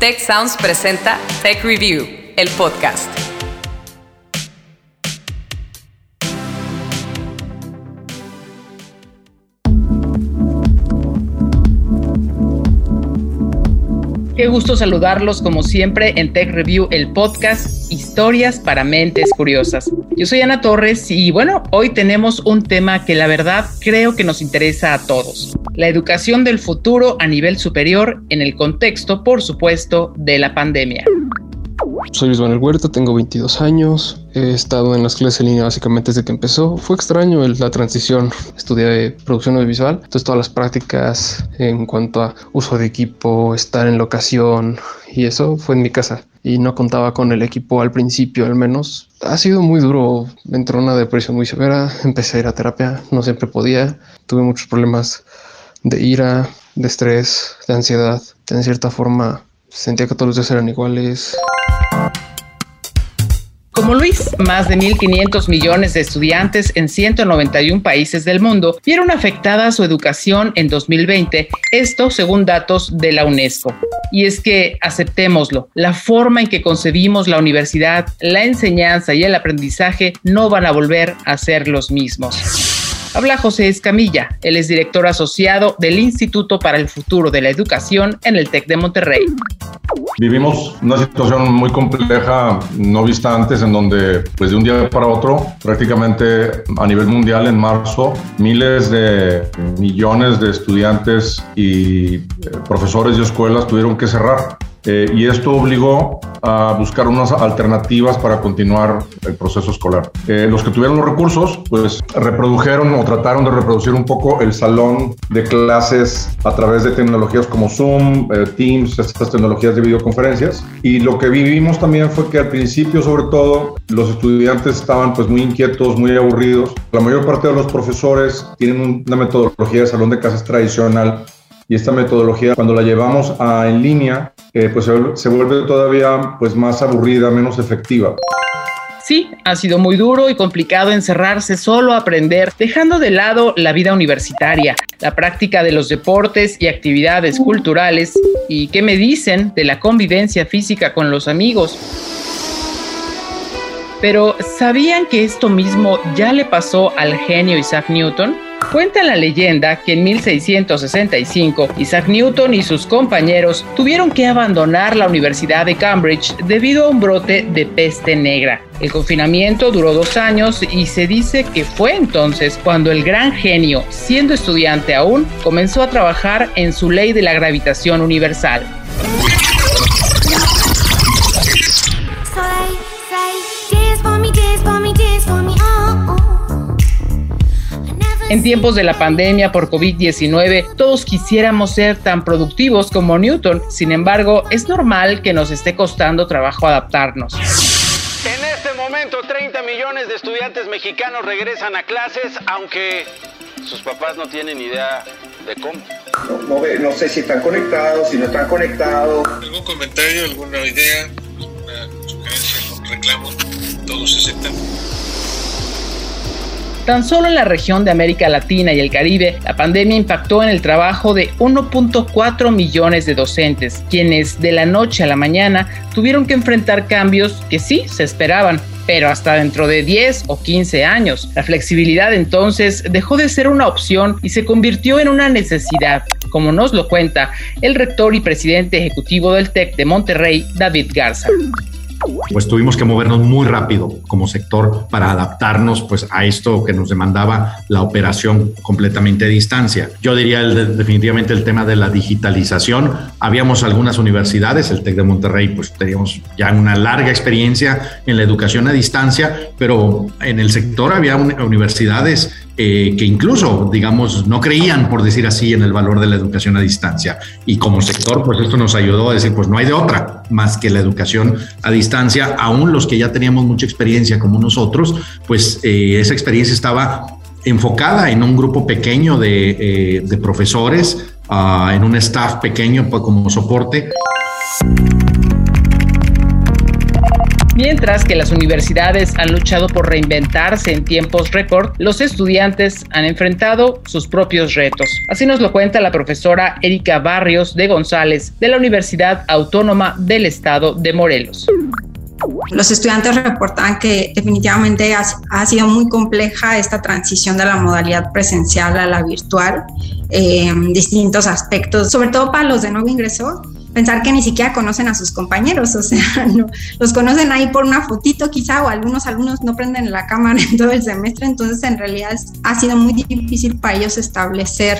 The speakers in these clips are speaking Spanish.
Tech Sounds presenta Tech Review, el podcast. Qué gusto saludarlos como siempre en Tech Review, el podcast Historias para Mentes Curiosas. Yo soy Ana Torres y bueno, hoy tenemos un tema que la verdad creo que nos interesa a todos. La educación del futuro a nivel superior en el contexto, por supuesto, de la pandemia. Soy Luis Manuel Huerta, tengo 22 años, he estado en las clases en línea básicamente desde que empezó. Fue extraño la transición, estudié producción audiovisual, entonces todas las prácticas en cuanto a uso de equipo, estar en locación y eso fue en mi casa y no contaba con el equipo al principio al menos. Ha sido muy duro, entró una depresión muy severa, empecé a ir a terapia, no siempre podía, tuve muchos problemas de ira, de estrés, de ansiedad, en cierta forma sentía que todos los días eran iguales. Como Luis, más de 1.500 millones de estudiantes en 191 países del mundo vieron afectada su educación en 2020, esto según datos de la UNESCO. Y es que, aceptémoslo, la forma en que concebimos la universidad, la enseñanza y el aprendizaje no van a volver a ser los mismos. Habla José Escamilla, él es director asociado del Instituto para el Futuro de la Educación en el TEC de Monterrey. Vivimos una situación muy compleja, no vista antes, en donde pues de un día para otro, prácticamente a nivel mundial en marzo, miles de millones de estudiantes y eh, profesores y escuelas tuvieron que cerrar. Eh, y esto obligó a buscar unas alternativas para continuar el proceso escolar. Eh, los que tuvieron los recursos, pues reprodujeron o trataron de reproducir un poco el salón de clases a través de tecnologías como Zoom, eh, Teams, estas tecnologías de videoconferencias. Y lo que vivimos también fue que al principio, sobre todo, los estudiantes estaban pues muy inquietos, muy aburridos. La mayor parte de los profesores tienen una metodología de salón de clases tradicional y esta metodología cuando la llevamos a en línea eh, pues se, vuelve todavía pues más aburrida, menos efectiva. Sí, ha sido muy duro y complicado encerrarse solo a aprender, dejando de lado la vida universitaria, la práctica de los deportes y actividades culturales. ¿Y qué me dicen de la convivencia física con los amigos? Pero ¿sabían que esto mismo ya le pasó al genio Isaac Newton? Cuenta la leyenda que en 1665 Isaac Newton y sus compañeros tuvieron que abandonar la Universidad de Cambridge debido a un brote de peste negra. El confinamiento duró dos años y se dice que fue entonces cuando el gran genio, siendo estudiante aún, comenzó a trabajar en su ley de la gravitación universal. En tiempos de la pandemia por COVID-19, todos quisiéramos ser tan productivos como Newton. Sin embargo, es normal que nos esté costando trabajo adaptarnos. En este momento, 30 millones de estudiantes mexicanos regresan a clases, aunque sus papás no tienen idea de cómo. No, no, sé si están conectados, si no están conectados. ¿Algún comentario, alguna idea, alguna sugerencia, algún reclamo? Todos aceptan. Tan solo en la región de América Latina y el Caribe, la pandemia impactó en el trabajo de 1.4 millones de docentes, quienes de la noche a la mañana tuvieron que enfrentar cambios que sí se esperaban, pero hasta dentro de 10 o 15 años. La flexibilidad entonces dejó de ser una opción y se convirtió en una necesidad, como nos lo cuenta el rector y presidente ejecutivo del TEC de Monterrey, David Garza pues tuvimos que movernos muy rápido como sector para adaptarnos pues a esto que nos demandaba la operación completamente a distancia. Yo diría definitivamente el tema de la digitalización. Habíamos algunas universidades, el TEC de Monterrey, pues teníamos ya una larga experiencia en la educación a distancia, pero en el sector había universidades eh, que incluso, digamos, no creían, por decir así, en el valor de la educación a distancia. Y como sector, pues esto nos ayudó a decir, pues no hay de otra más que la educación a distancia. Aún los que ya teníamos mucha experiencia como nosotros, pues eh, esa experiencia estaba enfocada en un grupo pequeño de, eh, profesores, ah, en un staff pequeño pues, como soporte. Mientras que las universidades han luchado por reinventarse en tiempos récord, los estudiantes han enfrentado sus propios retos. Así nos lo cuenta la profesora Erika Barrios de González de la Universidad Autónoma del Estado de Morelos. Los estudiantes reportan que definitivamente ha, sido muy compleja esta transición de la modalidad presencial a la virtual, en distintos aspectos, sobre todo para los de nuevo ingreso, pensar que ni siquiera conocen a sus compañeros, o sea, los conocen ahí por una fotito quizá o algunos alumnos no prenden la cámara en todo el semestre, entonces en realidad ha sido muy difícil para ellos establecer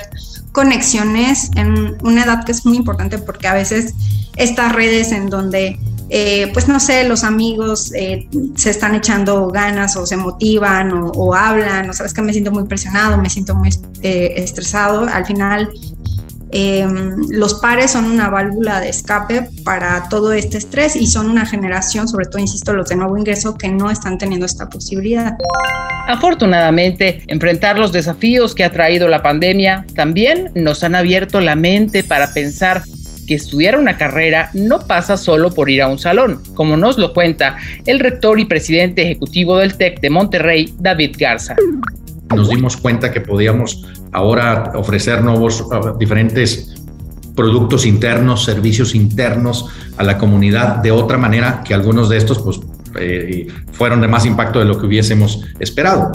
conexiones en una edad que es muy importante porque a veces estas redes en donde eh, pues no sé, los amigos eh, se están echando ganas o se motivan o, hablan, o sabes que me siento muy presionado, me siento muy eh, estresado, al final Em, los pares son una válvula de escape para todo este estrés y son una generación, sobre todo, insisto, los de nuevo ingreso, que no están teniendo esta posibilidad. Afortunadamente, enfrentar los desafíos que ha traído la pandemia también nos han abierto la mente para pensar que estudiar una carrera no pasa solo por ir a un salón, como nos lo cuenta el rector y presidente ejecutivo del TEC de Monterrey, David Garza nos dimos cuenta que podíamos ahora ofrecer nuevos, diferentes productos internos, servicios internos a la comunidad de otra manera que algunos de estos pues, eh, fueron de más impacto de lo que hubiésemos esperado.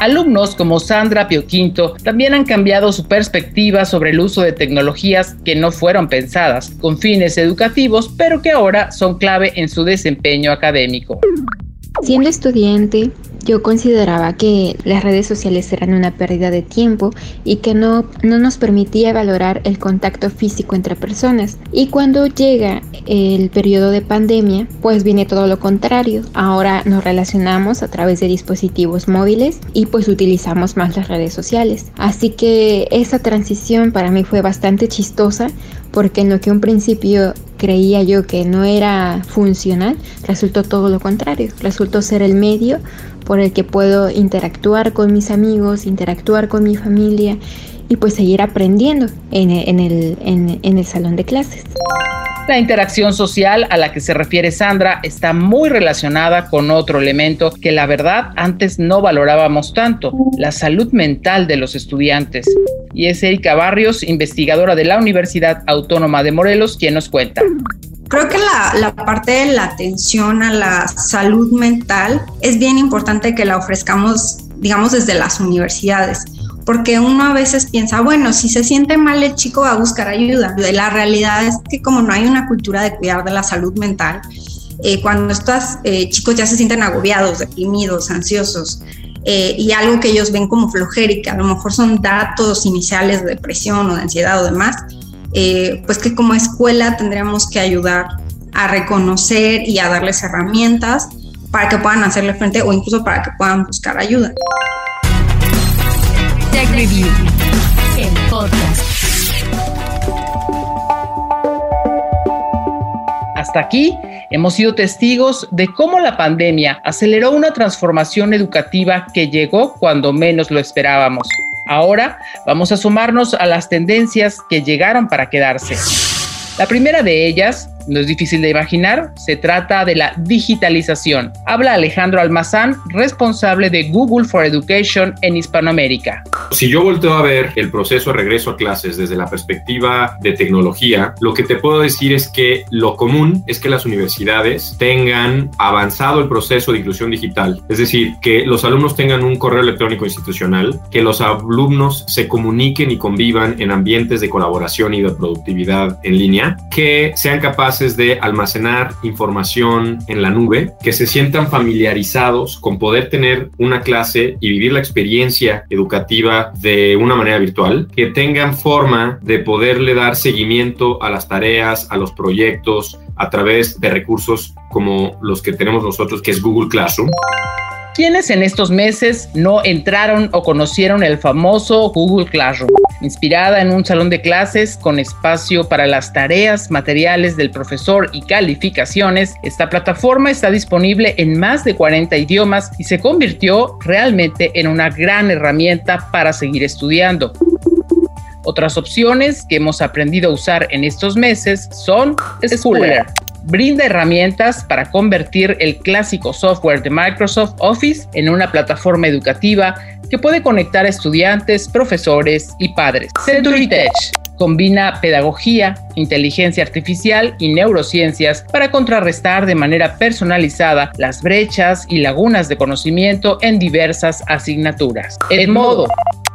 Alumnos como Sandra Pioquinto también han cambiado su perspectiva sobre el uso de tecnologías que no fueron pensadas con fines educativos, pero que ahora son clave en su desempeño académico. Siendo estudiante, yo consideraba que las redes sociales eran una pérdida de tiempo y que no, no nos permitía valorar el contacto físico entre personas. Y cuando llega el periodo de pandemia, pues viene todo lo contrario. Ahora nos relacionamos a través de dispositivos móviles y pues utilizamos más las redes sociales. Así que esa transición para mí fue bastante chistosa porque en lo que un principio creía yo que no era funcional, resultó todo lo contrario, resultó ser el medio por el que puedo interactuar con mis amigos, interactuar con mi familia y pues seguir aprendiendo en, el, en el salón de clases. La interacción social a la que se refiere Sandra está muy relacionada con otro elemento que la verdad antes no valorábamos tanto, la salud mental de los estudiantes. Y es Erika Barrios, investigadora de la Universidad Autónoma de Morelos, quien nos cuenta. Creo que la, parte de la atención a la salud mental es bien importante que la ofrezcamos, digamos, desde las universidades porque uno a veces piensa, bueno, si se siente mal el chico va a buscar ayuda. La realidad es que como no hay una cultura de cuidar de la salud mental, eh, cuando estos eh, chicos ya se sienten agobiados, deprimidos, ansiosos, eh, y algo que ellos ven como flojera que a lo mejor son datos iniciales de depresión o de ansiedad o demás, eh, pues que como escuela tendríamos que ayudar a reconocer y a darles herramientas para que puedan hacerle frente o incluso para que puedan buscar ayuda. Tech Review, el podcast. Hasta aquí hemos sido testigos de cómo la pandemia aceleró una transformación educativa que llegó cuando menos lo esperábamos. Ahora vamos a sumarnos a las tendencias que llegaron para quedarse. La primera de ellas no es difícil de imaginar, se trata de la digitalización. Habla Alejandro Almazán, responsable de Google for Education en Hispanoamérica. Si yo volteo a ver el proceso de regreso a clases desde la perspectiva de tecnología, lo que te puedo decir es que lo común es que las universidades tengan avanzado el proceso de inclusión digital, es decir, que los alumnos tengan un correo electrónico institucional, que los alumnos se comuniquen y convivan en ambientes de colaboración y de productividad en línea, que sean capaces de almacenar información en la nube, que se sientan familiarizados con poder tener una clase y vivir la experiencia educativa de una manera virtual, que tengan forma de poderle dar seguimiento a las tareas, a los proyectos, a través de recursos como los que tenemos nosotros, que es Google Classroom. ¿Quiénes en estos meses no entraron o conocieron el famoso Google Classroom? Inspirada en un salón de clases con espacio para las tareas, materiales del profesor y calificaciones, esta plataforma está disponible en más de 40 idiomas y se convirtió realmente en una gran herramienta para seguir estudiando. Otras opciones que hemos aprendido a usar en estos meses son Schooler, brinda herramientas para convertir el clásico software de Microsoft Office en una plataforma educativa que puede conectar a estudiantes, profesores y padres. Century Tech combina pedagogía, inteligencia artificial y neurociencias para contrarrestar de manera personalizada las brechas y lagunas de conocimiento en diversas asignaturas. Edmodo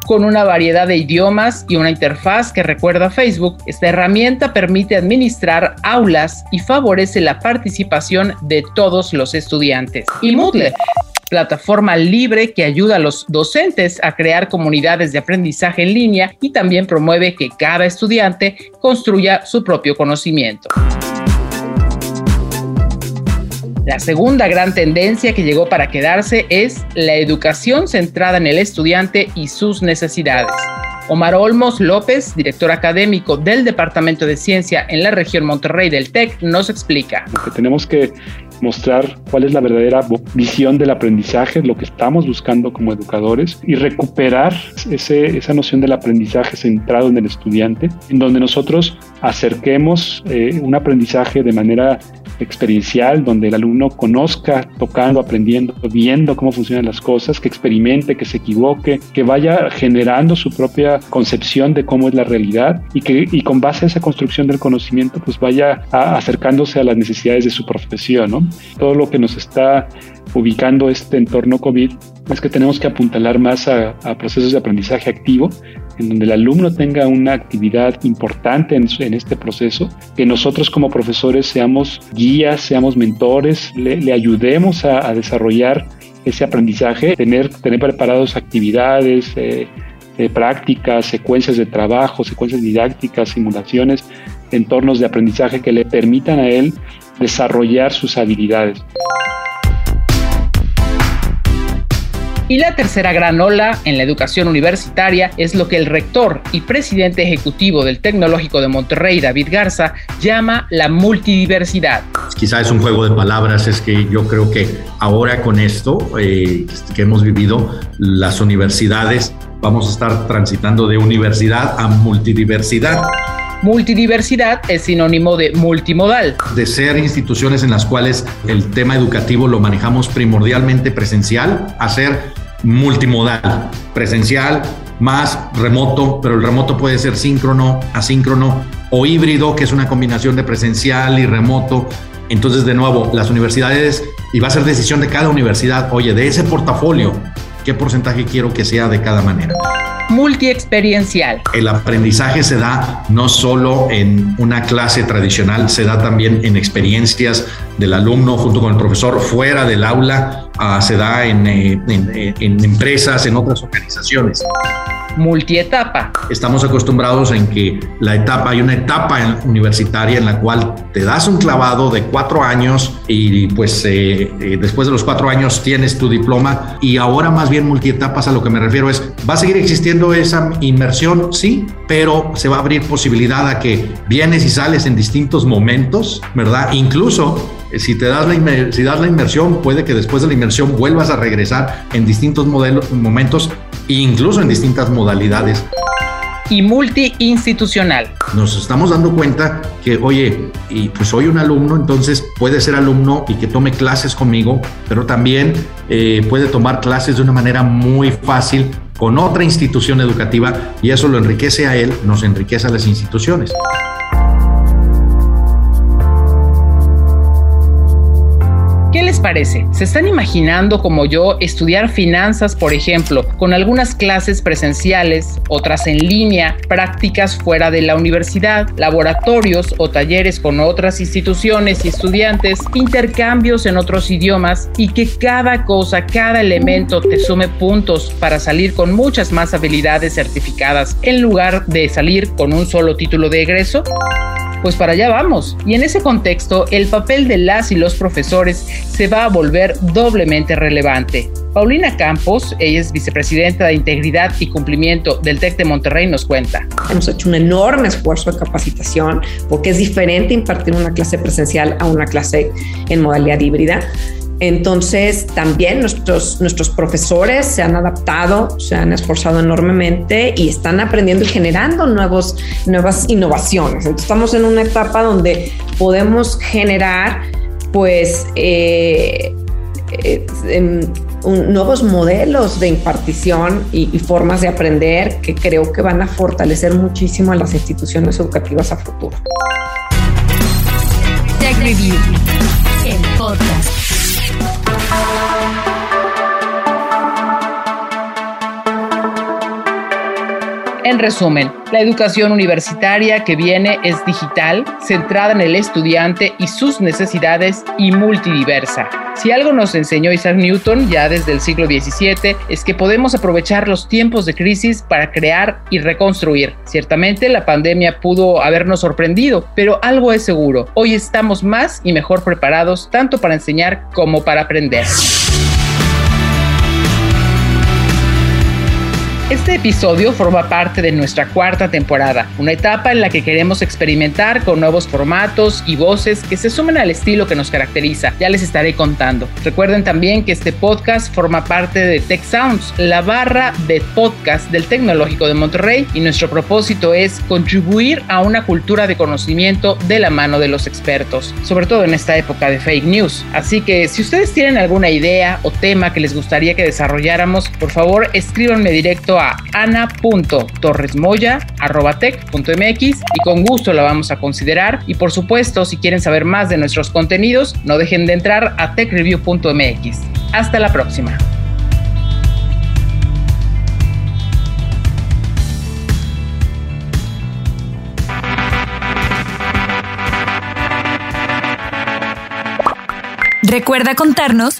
con una variedad de idiomas y una interfaz que recuerda a Facebook, esta herramienta permite administrar aulas y favorece la participación de todos los estudiantes. Y Moodle plataforma libre que ayuda a los docentes a crear comunidades de aprendizaje en línea y también promueve que cada estudiante construya su propio conocimiento. La segunda gran tendencia que llegó para quedarse es la educación centrada en el estudiante y sus necesidades. Omar Olmos López, director académico del Departamento de Ciencia en la región Monterrey del TEC, nos explica. Lo que tenemos que mostrar cuál es la verdadera visión del aprendizaje, lo que estamos buscando como educadores y recuperar ese, esa noción del aprendizaje centrado en el estudiante, en donde nosotros acerquemos eh, un aprendizaje de manera experiencial, donde el alumno conozca, tocando, aprendiendo, viendo cómo funcionan las cosas, que experimente, que se equivoque, que vaya generando su propia concepción de cómo es la realidad y que y con base a esa construcción del conocimiento, pues vaya acercándose a las necesidades de su profesión. ¿no? Todo lo que nos está ubicando este entorno COVID es que tenemos que apuntalar más a, procesos de aprendizaje activo, en donde el alumno tenga una actividad importante en, este proceso, que nosotros como profesores seamos guías, seamos mentores, le, ayudemos a, desarrollar ese aprendizaje, tener, tener preparados actividades, eh, eh, prácticas, secuencias de trabajo, secuencias didácticas, simulaciones, entornos de aprendizaje que le permitan a él desarrollar sus habilidades. Y la tercera gran ola en la educación universitaria es lo que el rector y presidente ejecutivo del Tecnológico de Monterrey, David Garza, llama la multidiversidad. Quizá es un juego de palabras, es que yo creo que ahora con esto eh, que hemos vivido, las universidades vamos a estar transitando de universidad a multidiversidad. Multidiversidad es sinónimo de multimodal. De ser instituciones en las cuales el tema educativo lo manejamos primordialmente presencial a ser multimodal, presencial más remoto, pero el remoto puede ser síncrono, asíncrono o híbrido, que es una combinación de presencial y remoto. Entonces, de nuevo, las universidades, y va a ser decisión de cada universidad, oye, de ese portafolio, ¿qué porcentaje quiero que sea de cada manera? Multiexperiencial. El aprendizaje se da no solo en una clase tradicional, se da también en experiencias del alumno junto con el profesor fuera del aula, ah, se da en, eh, eh, en empresas, en otras organizaciones multietapa. Estamos acostumbrados en que la etapa, hay una etapa universitaria en la cual te das un clavado de cuatro años y pues eh, eh, después de los cuatro años tienes tu diploma y ahora más bien multietapas a lo que me refiero es, ¿va a seguir existiendo esa inmersión? Sí, pero se va a abrir posibilidad a que vienes y sales en distintos momentos, ¿verdad? Incluso eh, si te das la, si das la inmersión, puede que después de la inmersión vuelvas a regresar en distintos modelos, momentos incluso en distintas modalidades. Y multiinstitucional. Nos estamos dando cuenta que, oye, y pues soy un alumno, entonces puede ser alumno y que tome clases conmigo, pero también eh, puede tomar clases de una manera muy fácil con otra institución educativa y eso lo enriquece a él, nos enriquece a las instituciones. ¿Qué les parece? ¿Se están imaginando como yo estudiar finanzas, por ejemplo, con algunas clases presenciales, otras en línea, prácticas fuera de la universidad, laboratorios o talleres con otras instituciones y estudiantes, intercambios en otros idiomas y que cada cosa, cada elemento te sume puntos para salir con muchas más habilidades certificadas en lugar de salir con un solo título de egreso? Pues para allá vamos. Y en ese contexto, el papel de las y los profesores se va a volver doblemente relevante. Paulina Campos, ella es vicepresidenta de Integridad y Cumplimiento del TEC de Monterrey, nos cuenta. Hemos hecho un enorme esfuerzo de capacitación porque es diferente impartir una clase presencial a una clase en modalidad híbrida. Entonces, también nuestros, nuestros profesores se han adaptado, se han esforzado enormemente y están aprendiendo y generando nuevos, nuevas innovaciones. estamos en una etapa donde podemos generar pues eh, eh, nuevos modelos de impartición y, y, formas de aprender que creo que van a fortalecer muchísimo a las instituciones educativas a futuro. Tech Review, el podcast. En resumen, la educación universitaria que viene es digital, centrada en el estudiante y sus necesidades y multidiversa. Si algo nos enseñó Isaac Newton ya desde el siglo XVII es que podemos aprovechar los tiempos de crisis para crear y reconstruir. Ciertamente la pandemia pudo habernos sorprendido, pero algo es seguro, hoy estamos más y mejor preparados tanto para enseñar como para aprender. Este episodio forma parte de nuestra cuarta temporada, una etapa en la que queremos experimentar con nuevos formatos y voces que se sumen al estilo que nos caracteriza. Ya les estaré contando. Recuerden también que este podcast forma parte de Tech Sounds, la barra de podcast del Tecnológico de Monterrey y nuestro propósito es contribuir a una cultura de conocimiento de la mano de los expertos, sobre todo en esta época de fake news. Así que si ustedes tienen alguna idea o tema que les gustaría que desarrolláramos, por favor escríbanme directo a ana.torresmoya.tech.mx y con gusto la vamos a considerar. Y por supuesto, si quieren saber más de nuestros contenidos, no dejen de entrar a techreview.mx. Hasta la próxima. Recuerda contarnos